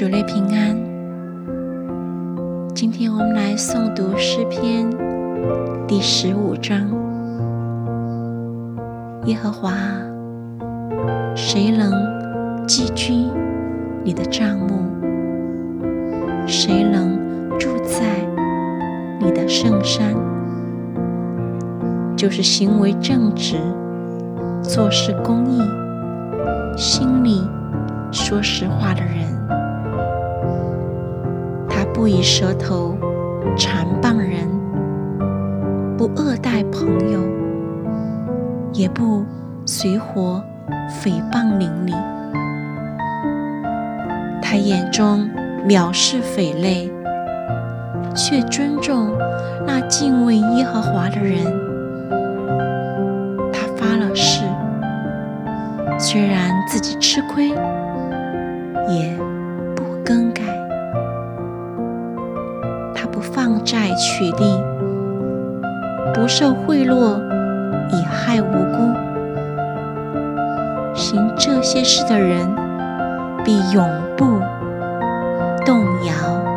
主内平安。今天我们来诵读诗篇第十五章。耶和华，谁能寄居你的帐幕？谁能住在你的圣山？就是行为正直、做事公义、心里说实话的人。不以舌头缠谤人，不恶待朋友，也不随伙诽谤邻里。他眼中藐视匪类，却尊重那敬畏耶和华的人。他发了誓虽然自己吃亏，也放债取利，不受贿赂，以害无辜。行这些事的人必永不动摇。